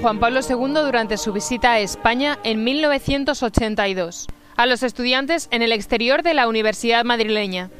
Juan Pablo II durante su visita a España en 1982, a los estudiantes en el exterior de la Universidad madrileña.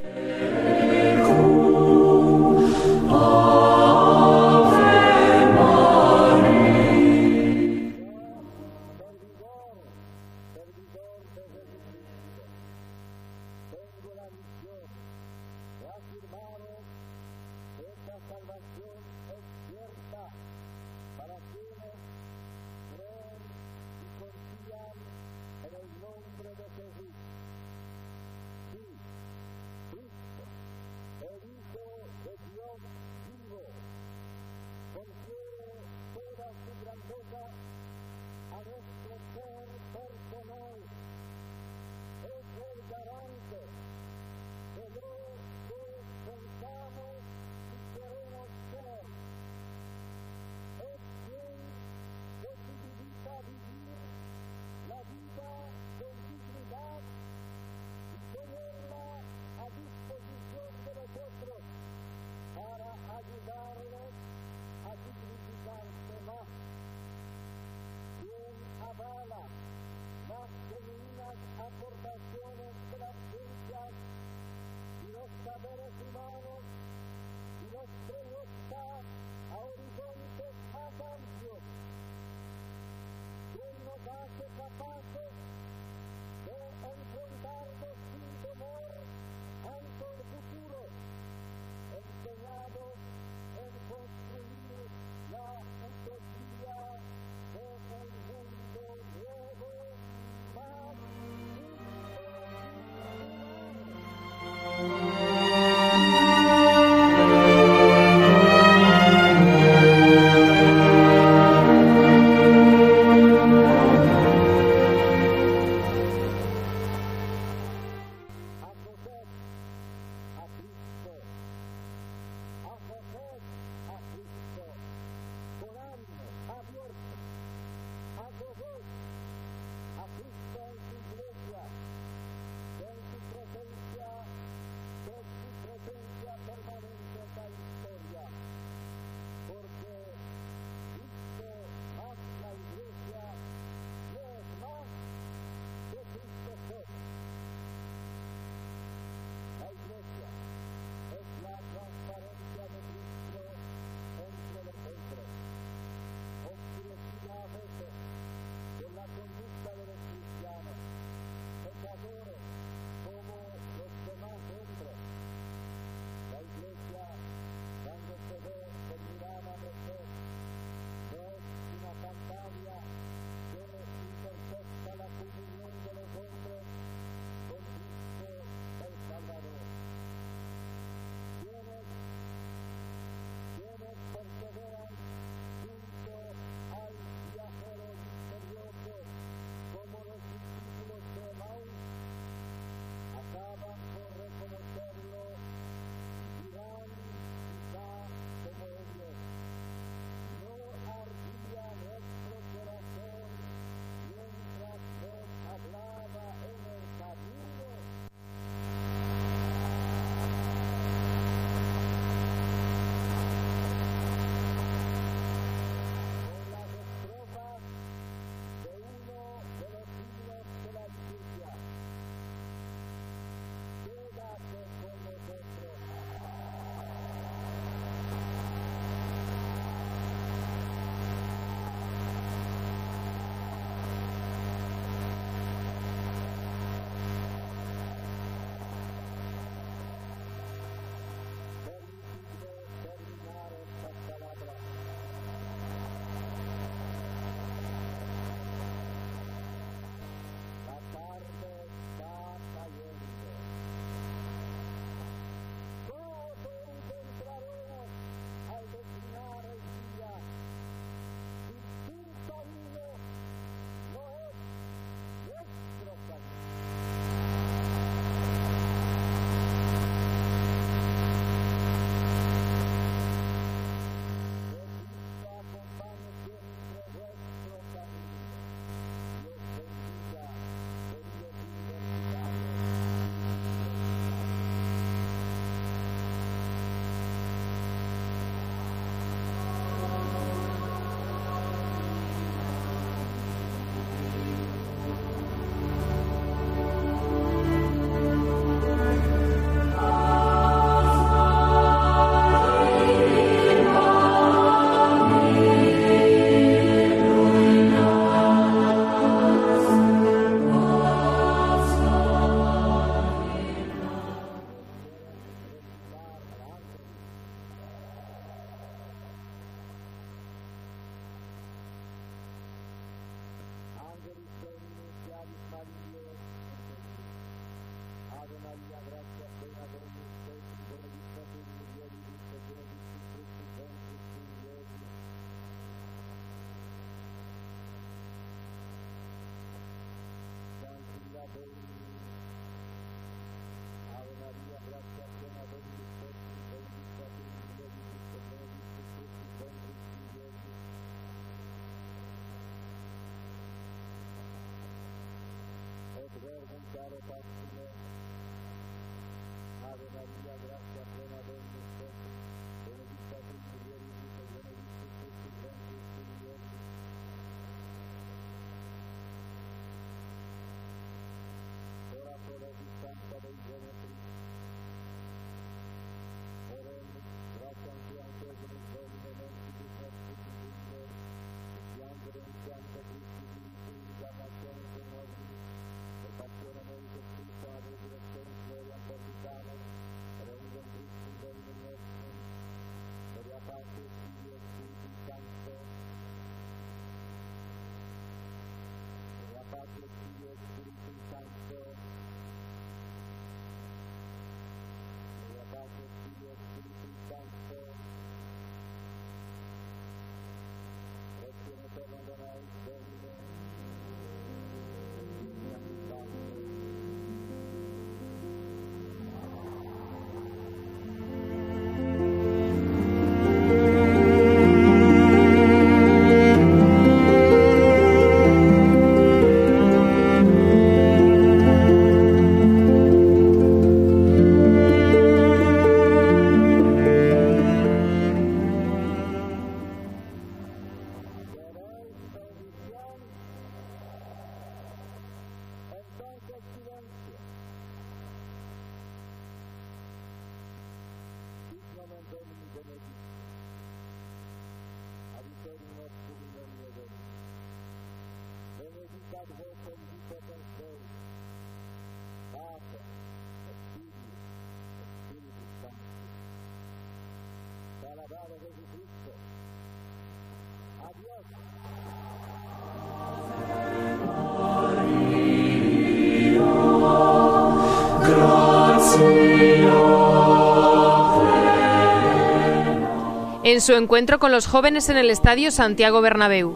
En su encuentro con los jóvenes en el Estadio Santiago Bernabéu.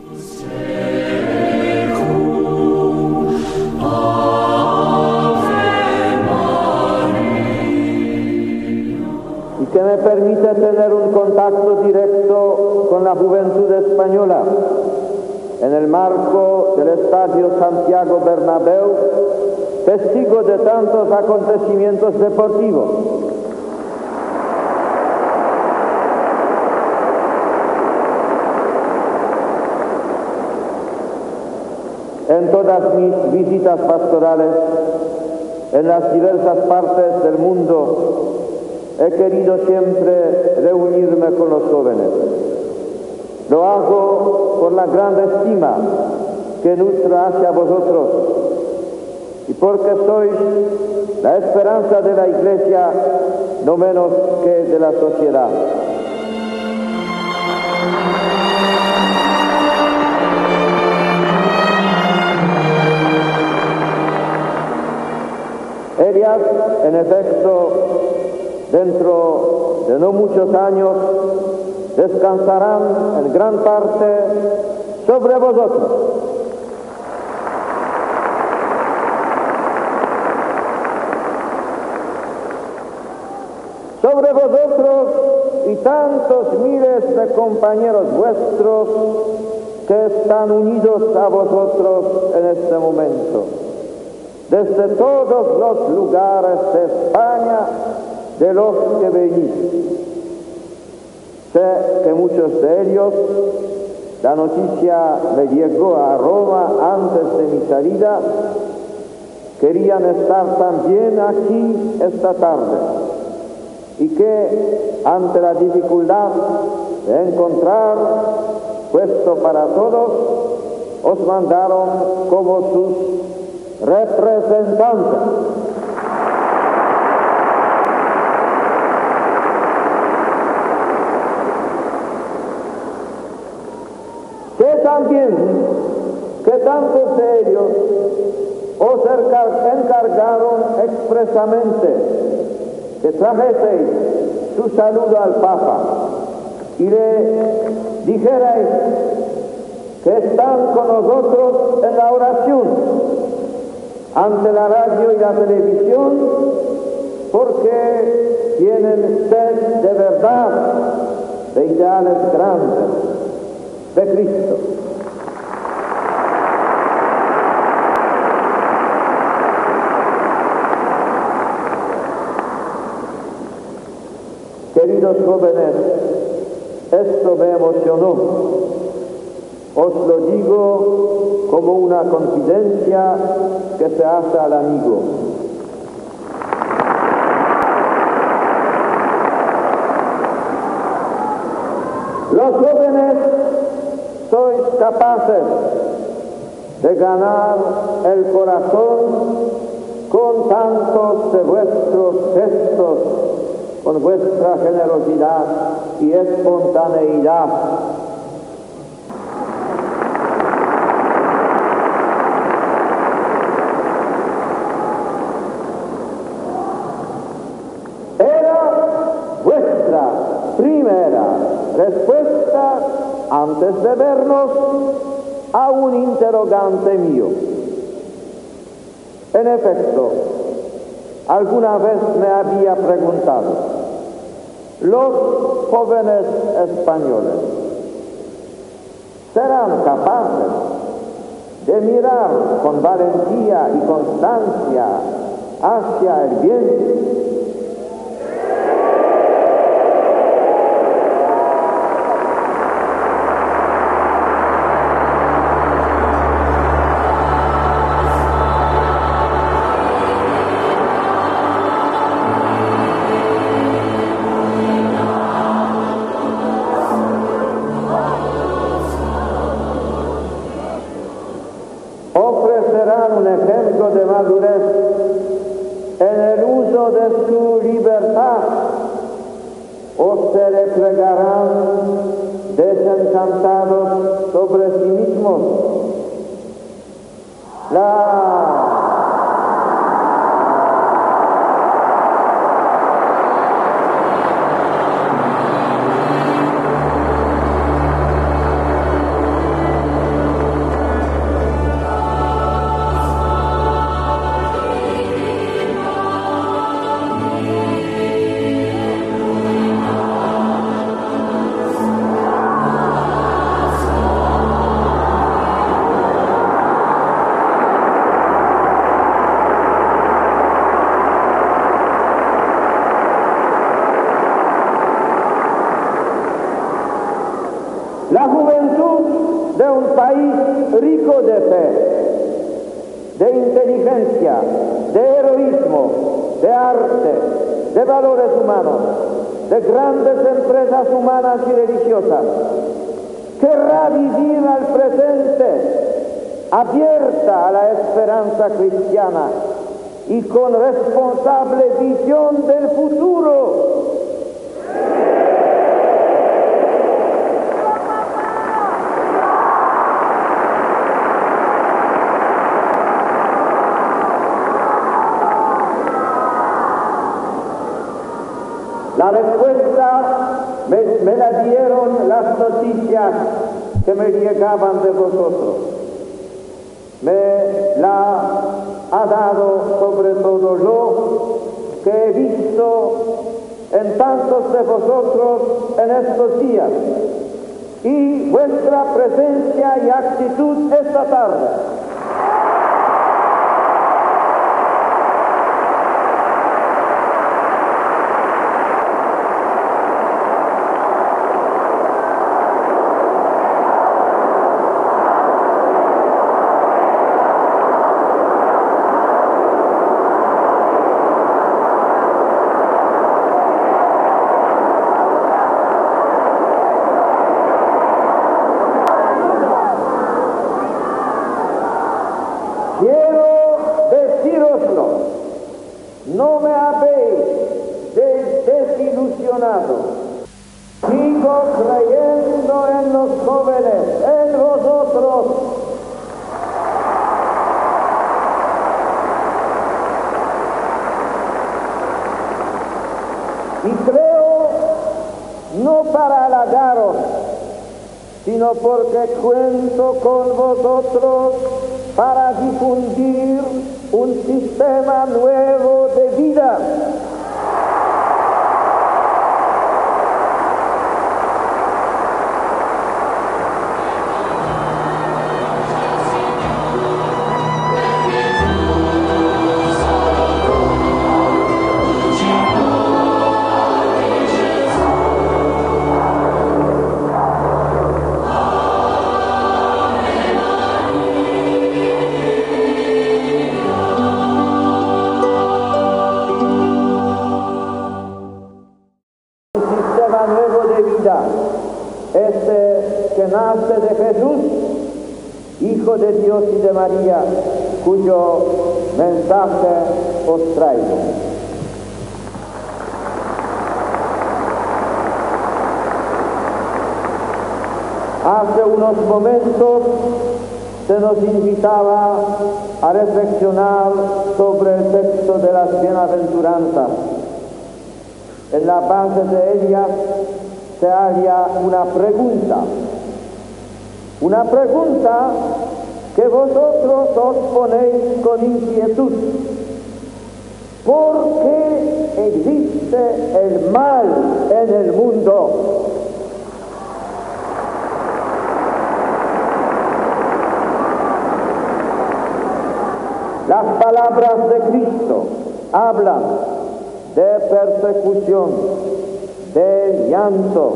y que me permite tener un contacto directo con la juventud española en el marco del Estadio Santiago Bernabéu, testigo de tantos acontecimientos deportivos mis visitas pastorales en las diversas partes del mundo he querido siempre reunirme con los jóvenes. Lo hago por la gran estima que nutro hacia vosotros y porque sois la esperanza de la Iglesia no menos que de la sociedad. Ellas, en efecto, dentro de no muchos años, descansarán en gran parte sobre vosotros. Sobre vosotros y tantos miles de compañeros vuestros que están unidos a vosotros en este momento desde todos los lugares de España de los que venís. Sé que muchos de ellos, la noticia me llegó a Roma antes de mi salida, querían estar también aquí esta tarde y que ante la dificultad de encontrar puesto para todos, os mandaron como sus representante. Que también, que tantos de ellos os encargaron expresamente que trajeseis su saludo al Papa y le dijerais que están con nosotros en la oración ante la radio y la televisión porque tienen sed de verdad, de ideales grandes, de Cristo. Queridos jóvenes, esto me emocionó. Os lo digo como una confidencia que se hace al amigo. Los jóvenes sois capaces de ganar el corazón con tantos de vuestros gestos, con vuestra generosidad y espontaneidad antes de vernos a un interrogante mío. En efecto, alguna vez me había preguntado, los jóvenes españoles serán capaces de mirar con valentía y constancia hacia el bien ejemplo de madurez en el uso de su libertad, o se replegarán desencantados sobre sí mismos. La La juventud de un país rico de fe, de inteligencia, de heroísmo, de arte, de valores humanos, de grandes empresas humanas y religiosas, querrá vivir al presente abierta a la esperanza cristiana y con responsable visión del futuro La respuesta me, la dieron las noticias que me llegaban de vosotros. Me la ha dado sobre todo lo que he visto en tantos de vosotros en estos días y vuestra presencia y actitud esta tarde. Quiero deciroslo, no me habéis desilusionado. Sigo creyendo en los jóvenes, en vosotros. Y creo no para halagaros, porque cuento con vosotros para difundir un sistema nuevo de vida. Jesús, Hijo de Dios y de María, cuyo mensaje os traigo. Hace unos momentos se nos invitaba a reflexionar sobre el texto de las bienaventuranzas. En la base de ellas se halla una pregunta, una pregunta que vosotros os ponéis con inquietud. ¿Por qué existe el mal en el mundo? Las palabras de Cristo hablan de persecución, de llanto,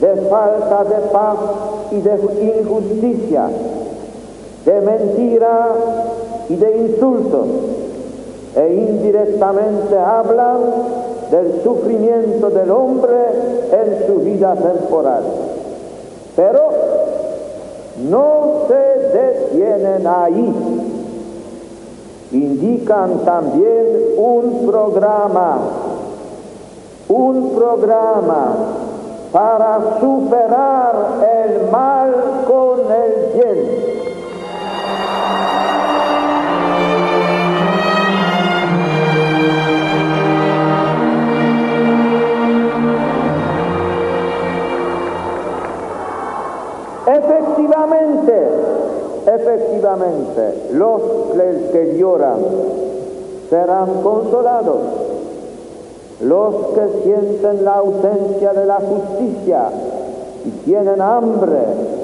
de falta de paz y de injusticia, de mentira y de insultos, e indirectamente hablan del sufrimiento del hombre en su vida temporal. Pero no se detienen ahí indican también un programa, un programa para superar el mal con el bien. Efectivamente, efectivamente, los que lloran serán consolados. Los que sienten la ausencia de la justicia y tienen hambre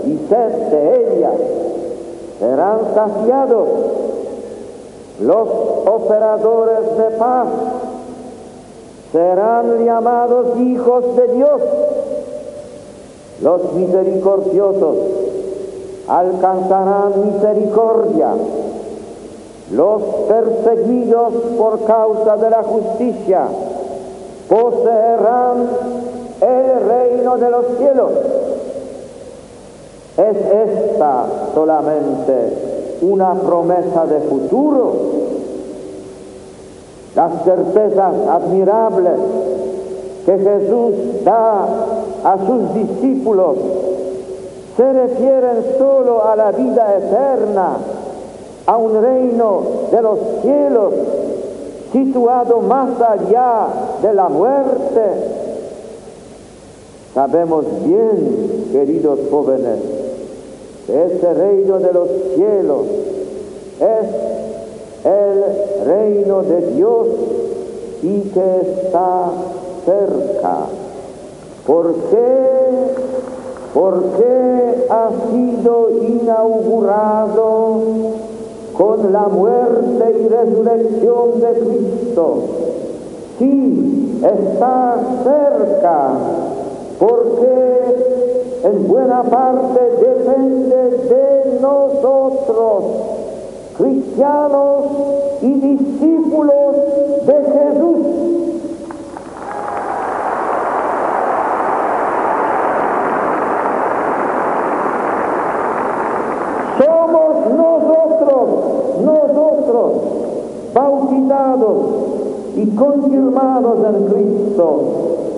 y sed de ella serán saciados. Los operadores de paz serán llamados hijos de Dios. Los misericordiosos alcanzarán misericordia. Los perseguidos por causa de la justicia poseerán el reino de los cielos. Es esta solamente una promesa de futuro. Las certezas admirables que Jesús da a sus discípulos se refieren solo a la vida eterna, a un reino de los cielos situado más allá de la muerte. Sabemos bien, queridos jóvenes, que ese reino de los cielos es el reino de Dios y que está cerca. ¿Por qué? Porque ha sido inaugurado con la muerte y resurrección de Cristo. Sí, está cerca, porque en buena parte depende de nosotros, cristianos y discípulos de Jesús. Y confirmados en Cristo,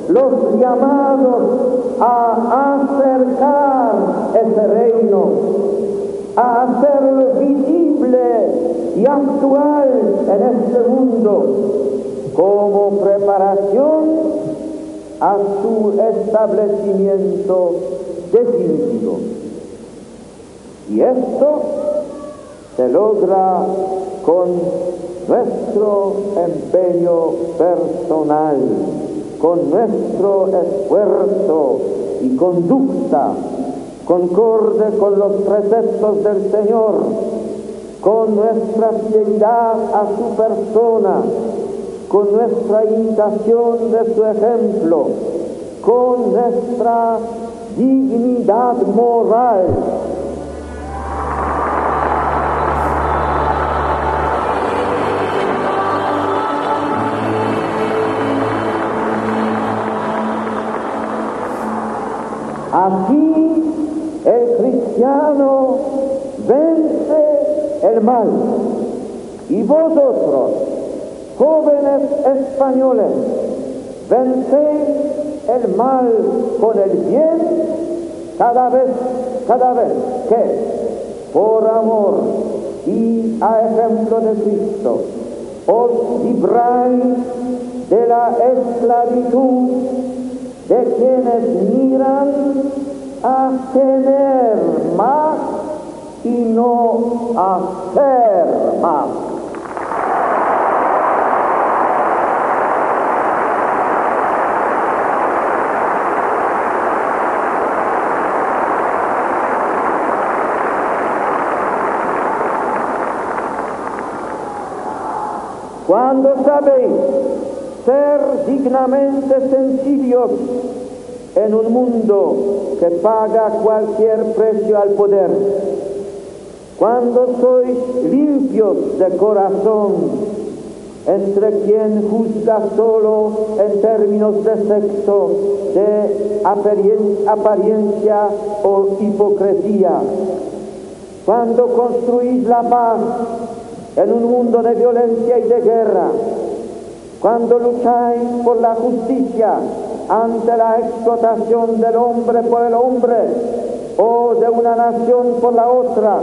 los llamados a acercar ese reino, a hacerlo visible y actual en este mundo como preparación a su establecimiento definitivo. Y esto se logra con nuestro empeño personal, con nuestro esfuerzo y conducta, concorde con los preceptos del Señor, con nuestra fidelidad a su persona, con nuestra imitación de su ejemplo, con nuestra dignidad moral Así el cristiano vence el mal. Y vosotros, jóvenes españoles, vencéis el mal con el bien cada vez, cada vez que por amor y a ejemplo de Cristo os libráis de la esclavitud de quienes miran a tener más y no a ser más. Cuando sabéis ser dignamente sencillos en un mundo que paga cualquier precio al poder. Cuando sois limpios de corazón entre quien juzga solo en términos de sexo, de apariencia o hipocresía. Cuando construís la paz en un mundo de violencia y de guerra, cuando lucháis por la justicia ante la explotación del hombre por el hombre o de una nación por la otra,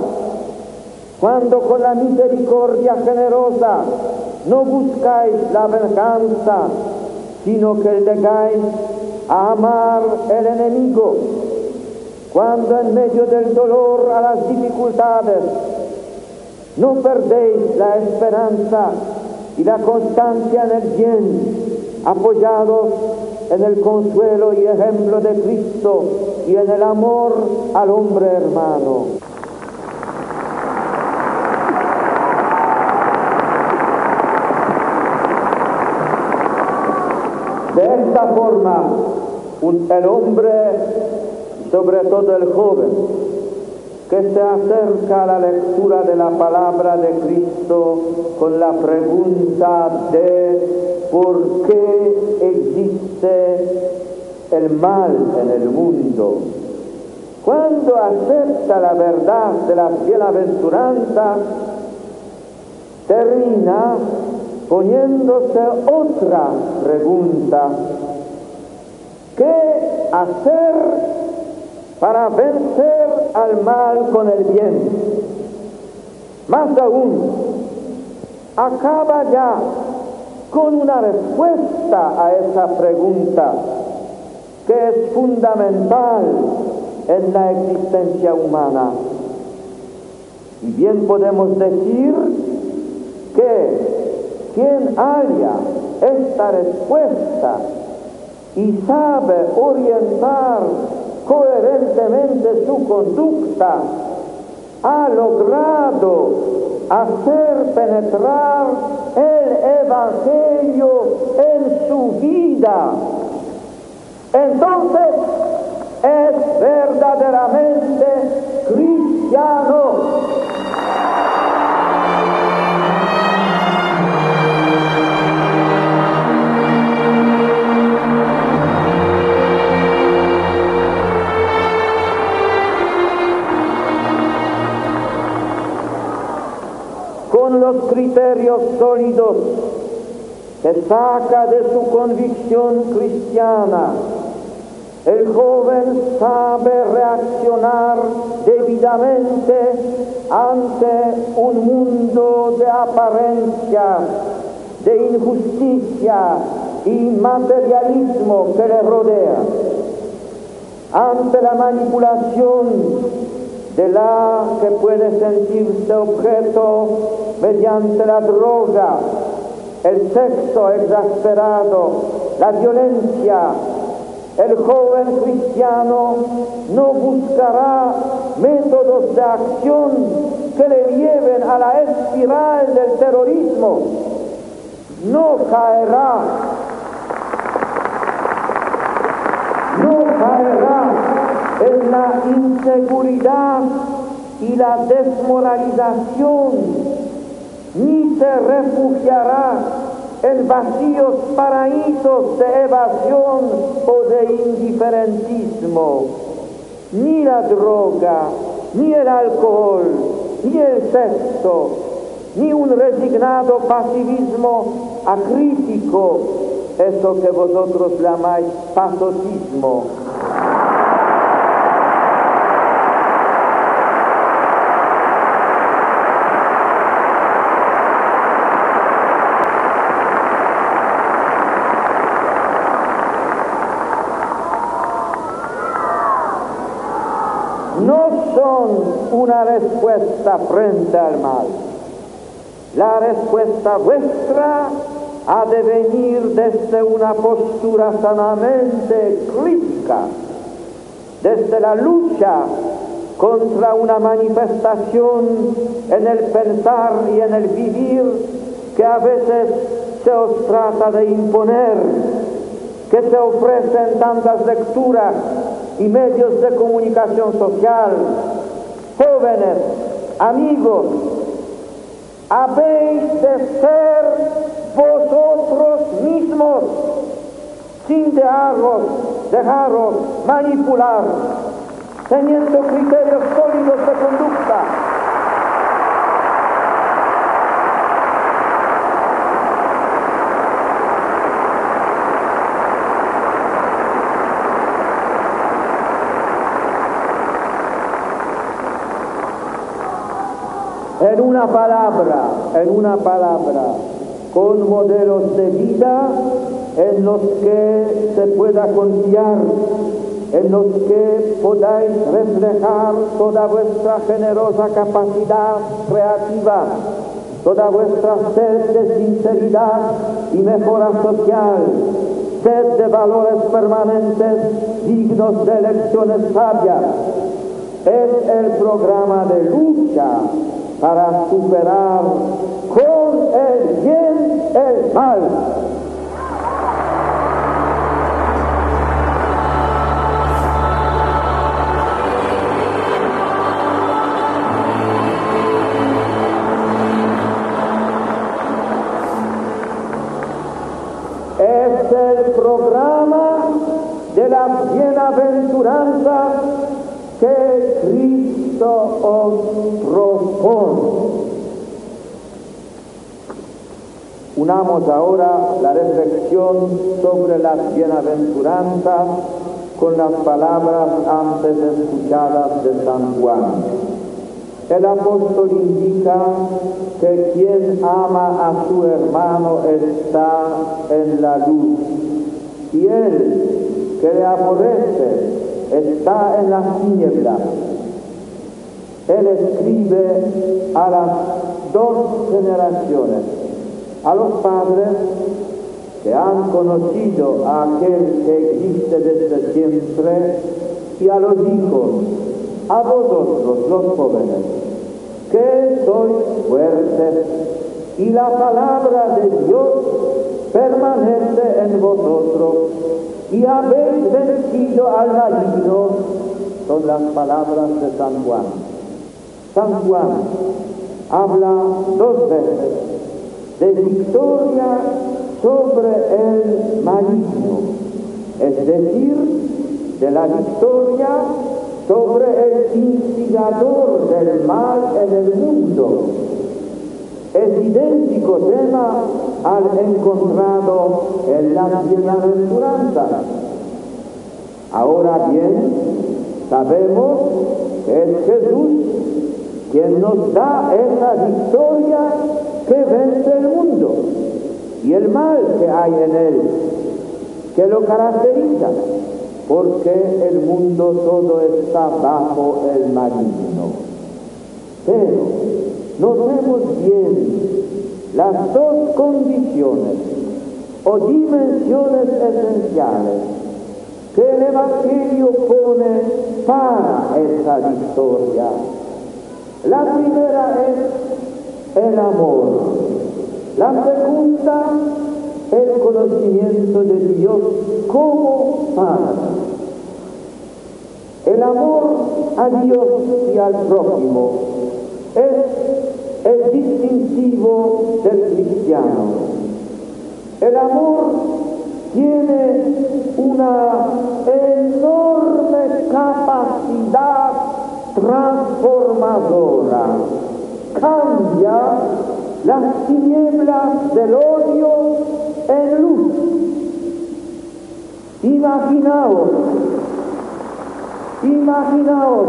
cuando con la misericordia generosa no buscáis la venganza, sino que llegáis a amar el enemigo, cuando en medio del dolor a las dificultades no perdéis la esperanza y la constancia en el bien, apoyados en el consuelo y ejemplo de Cristo y en el amor al hombre hermano. De esta forma, el hombre, sobre todo el joven, que se acerca a la lectura de la palabra de Cristo con la pregunta de por qué existe el mal en el mundo. Cuando acepta la verdad de la bienaventuranza, termina poniéndose otra pregunta. ¿Qué hacer para vencer al mal con el bien? Más aún, acaba ya con una respuesta a esa pregunta que es fundamental en la existencia humana. Y bien podemos decir que quien haya esta respuesta y sabe orientar coherentemente su conducta, ha logrado hacer penetrar el Evangelio en su vida. Entonces es verdaderamente cristiano. Los criterios sólidos que saca de su convicción cristiana, el joven sabe reaccionar debidamente ante un mundo de apariencia, de injusticia y materialismo que le rodea, ante la manipulación de la que puede sentirse objeto mediante la droga, el sexo exasperado, la violencia. El joven cristiano no buscará métodos de acción que le lleven a la espiral del terrorismo. No caerá, no caerá en la inseguridad y la desmoralización, ni se refugiará en vacíos paraísos de evasión o de indiferentismo. Ni la droga, ni el alcohol, ni el sexo, ni un resignado pasivismo acrítico, eso que vosotros llamáis pasotismo una respuesta frente al mal. La respuesta vuestra ha de venir desde una postura sanamente crítica, desde la lucha contra una manifestación en el pensar y en el vivir que a veces se os trata de imponer, que se ofrecen tantas lecturas y medios de comunicación social jóvenes, amigos, habéis de ser vosotros mismos, sin dejaros, dejaros manipular, teniendo criterios sólidos de conducta. En una palabra, en una palabra, con modelos de vida en los que se pueda confiar, en los que podáis reflejar toda vuestra generosa capacidad creativa, toda vuestra sed de sinceridad y mejora social, sed de valores permanentes dignos de elecciones sabias. Es el programa de lucha para superar con el bien el mal. Es el programa de la bienaventuranza que Cristo os propone. Unamos ahora la reflexión sobre las bienaventuranzas con las palabras antes escuchadas de San Juan. El apóstol indica que quien ama a su hermano está en la luz y él que le aborrece está en las tinieblas. Él escribe a las dos generaciones, a los padres que han conocido a aquel que existe desde siempre y a los hijos, a vosotros los jóvenes, que sois fuertes y la palabra de Dios permanece en vosotros y habéis vencido al maligno, son las palabras de San Juan. San Juan habla dos veces de victoria sobre el maligno, es decir, de la victoria sobre el instigador del mal en el mundo. Es idéntico tema al encontrado en la bienaventuranza. Ahora bien, sabemos que es Jesús quien nos da esa victoria que vence el mundo y el mal que hay en él, que lo caracteriza, porque el mundo todo está bajo el maligno. Pero notemos bien las dos condiciones o dimensiones esenciales que el Evangelio pone para esa victoria. La primera es el amor, la segunda el conocimiento de Dios como Padre. El amor a Dios y al prójimo es el distintivo del cristiano. El amor tiene una enorme capacidad transformadora. Cambia las tinieblas del odio en luz. Imaginaos, imaginaos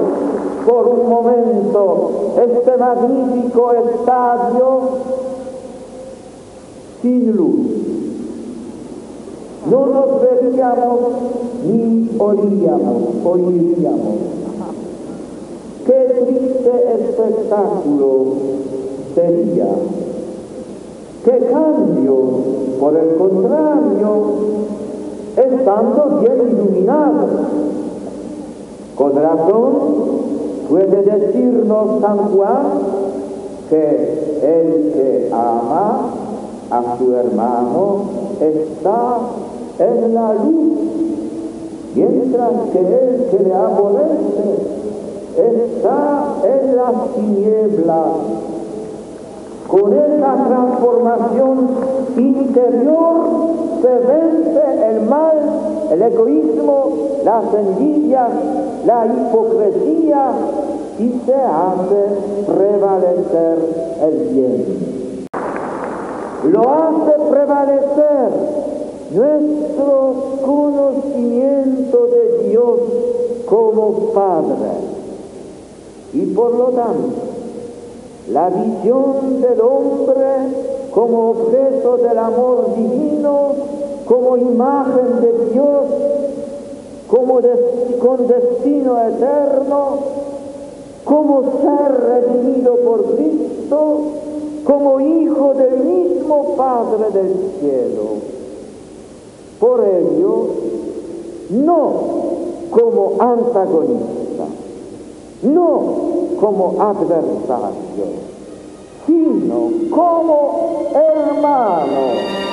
por un momento este magnífico estadio sin luz. No nos veríamos ni oíríamos, oiríamos. Triste espectáculo sería. Qué cambio, por el contrario, estando bien iluminado. Con razón puede decirnos San Juan que el que ama a su hermano está en la luz, mientras que el que le aborrece está en las tinieblas. Con esa transformación interior se vence el mal, el egoísmo, las envidias, la hipocresía y se hace prevalecer el bien. Lo hace prevalecer nuestro conocimiento de Dios como Padre. Y por lo tanto, la visión del hombre como objeto del amor divino, como imagen de Dios, como con destino eterno, como ser redimido por Cristo, como hijo del mismo Padre del cielo. Por ello, no como antagonista, no como adversario, sino como hermano.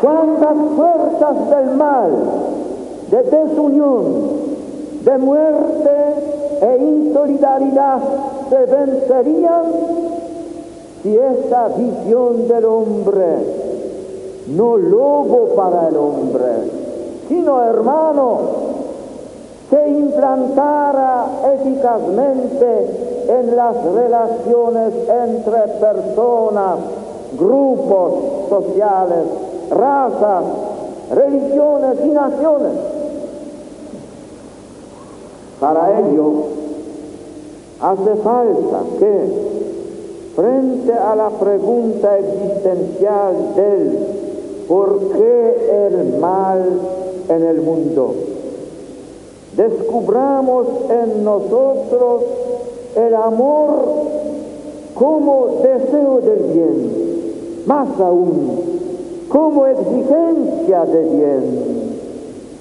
cuántas fuerzas del mal, de desunión, de muerte e insolidaridad se vencerían si esa visión del hombre, no lobo para el hombre, sino hermano, se implantara eficazmente en las relaciones entre personas, grupos sociales, razas, religiones y naciones. Para ello hace falta que, frente a la pregunta existencial del por qué el mal en el mundo, descubramos en nosotros el amor como deseo del bien, más aún como exigencia de bien,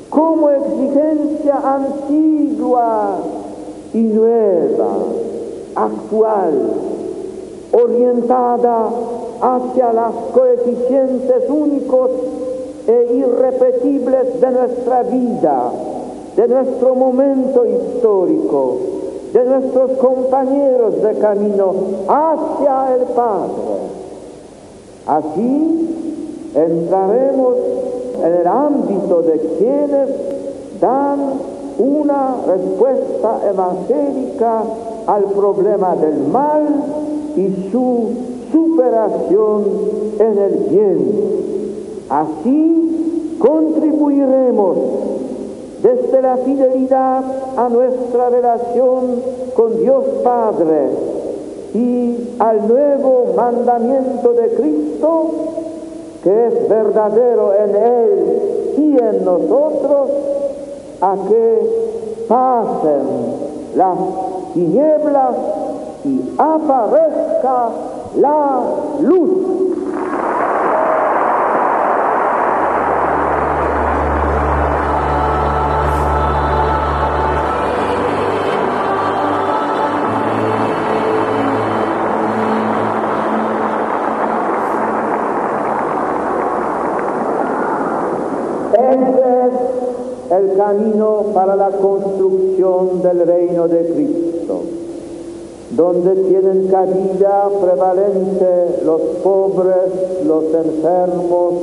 como exigencia antigua y nueva, actual, orientada hacia los coeficientes únicos e irrepetibles de nuestra vida, de nuestro momento histórico, de nuestros compañeros de camino hacia el Padre. Así, entraremos en el ámbito de quienes dan una respuesta evangélica al problema del mal y su superación en el bien. Así contribuiremos desde la fidelidad a nuestra relación con Dios Padre y al nuevo mandamiento de Cristo que es verdadero en Él y en nosotros, a que pasen las tinieblas y la luz. el camino para la construcción del reino de Cristo, donde tienen cabida prevalente los pobres, los enfermos,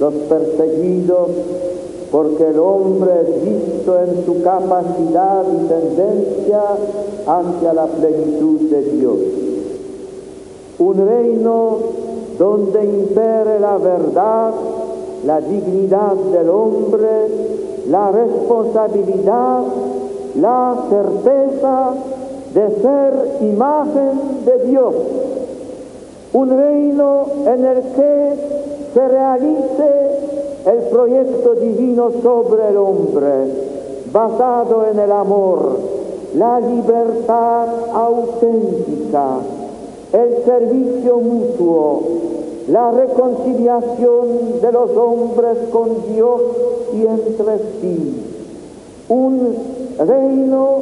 los perseguidos, porque el hombre es visto en su capacidad y tendencia hacia la plenitud de Dios. Un reino donde impere la verdad, la dignidad del hombre, la responsabilidad, la certeza de ser imagen de Dios. Un reino en el que se realice el proyecto divino sobre el hombre, basado en el amor, la libertad auténtica, el servicio mutuo, la reconciliación de los hombres con Dios y entre sí. Un reino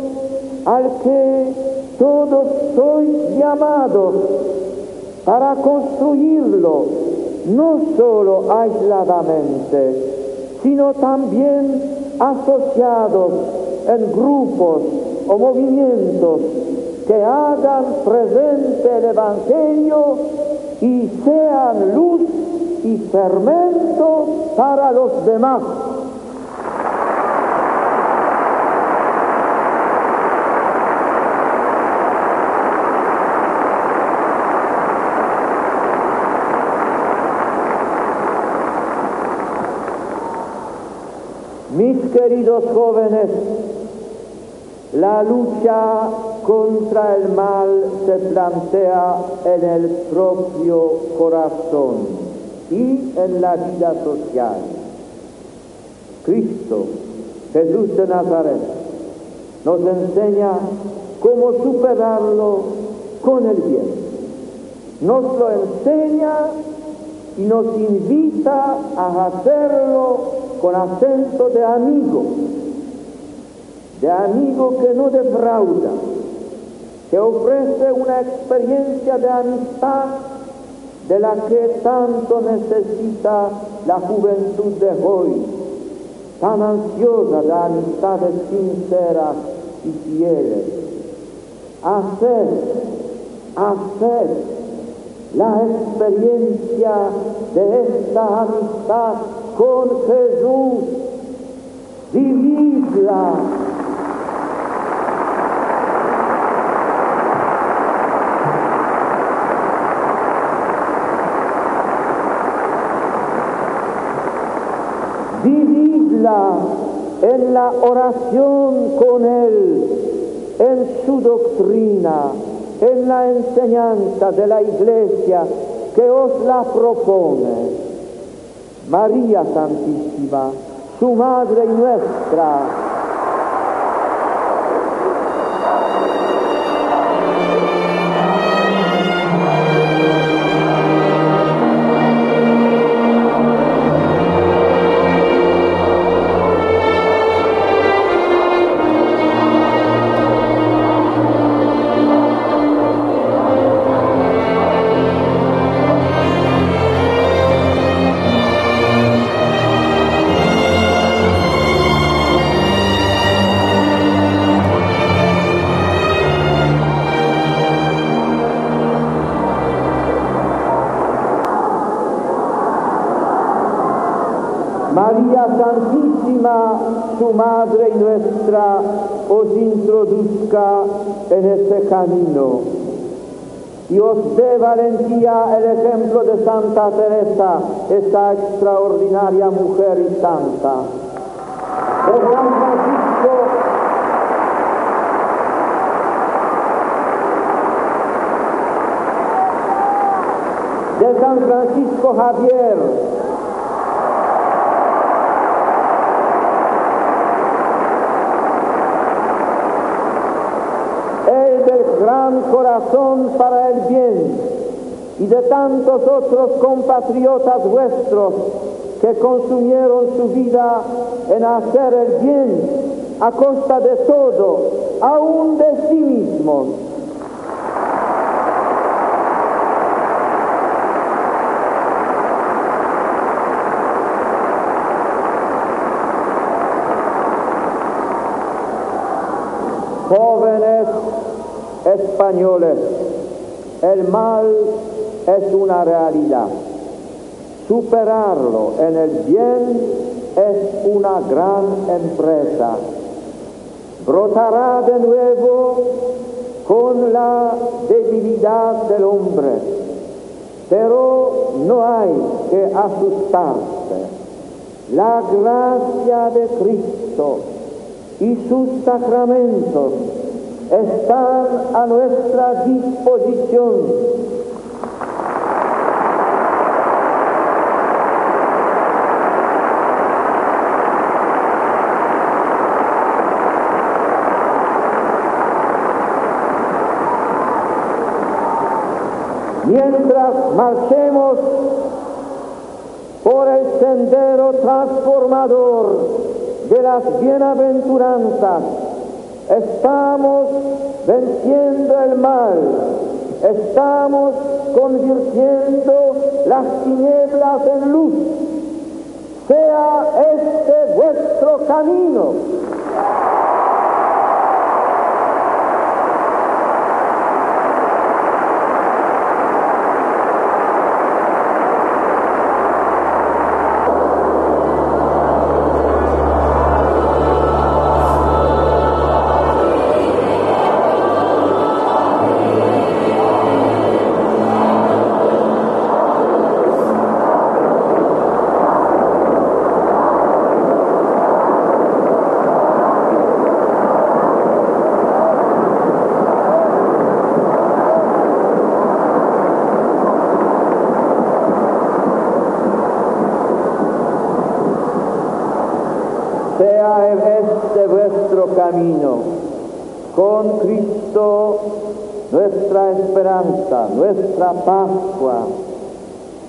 al que todos sois llamados para construirlo, no solo aisladamente, sino también asociados en grupos o movimientos que hagan presente el Evangelio y sean luz y fermento para los demás. Queridos jóvenes, la lucha contra el mal se plantea en el propio corazón y en la vida social. Cristo, Jesús de Nazaret, nos enseña cómo superarlo con el bien. Nos lo enseña y nos invita a hacerlo con acento de amigo, de amigo que no defrauda, que ofrece una experiencia de amistad de la que tanto necesita la juventud de hoy, tan ansiosa de amistades sinceras y fieles. Hacer, hacer la experiencia de esta amistad con Jesús, vividla. Vividla en la oración con Él, en su doctrina, en la enseñanza de la iglesia que os la propone. María Santísima, su Madre nuestra, su Madre nuestra, os introduzca en este camino. Y os dé valentía el ejemplo de Santa Teresa, esta extraordinaria mujer y santa. Francisco, de San Francisco Javier, el del gran corazón para el bien y de tantos otros compatriotas vuestros que consumieron su vida en hacer el bien a costa de todo, aún de sí mismos. Jóvenes españoles, el mal es una realidad. Superarlo en el bien es una gran empresa. Brotará de nuevo con la debilidad del hombre, pero no hay que asustarse. La gracia de Cristo y sus sacramentos están a nuestra disposición. Mientras marchemos por el sendero transformador de las bienaventuranzas, estamos venciendo el mal, estamos convirtiendo las tinieblas en luz. Sea este vuestro camino. Camino, con Cristo nuestra esperanza, nuestra Pascua,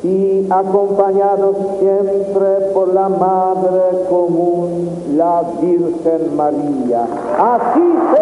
y acompañados siempre por la Madre común, la Virgen María. Así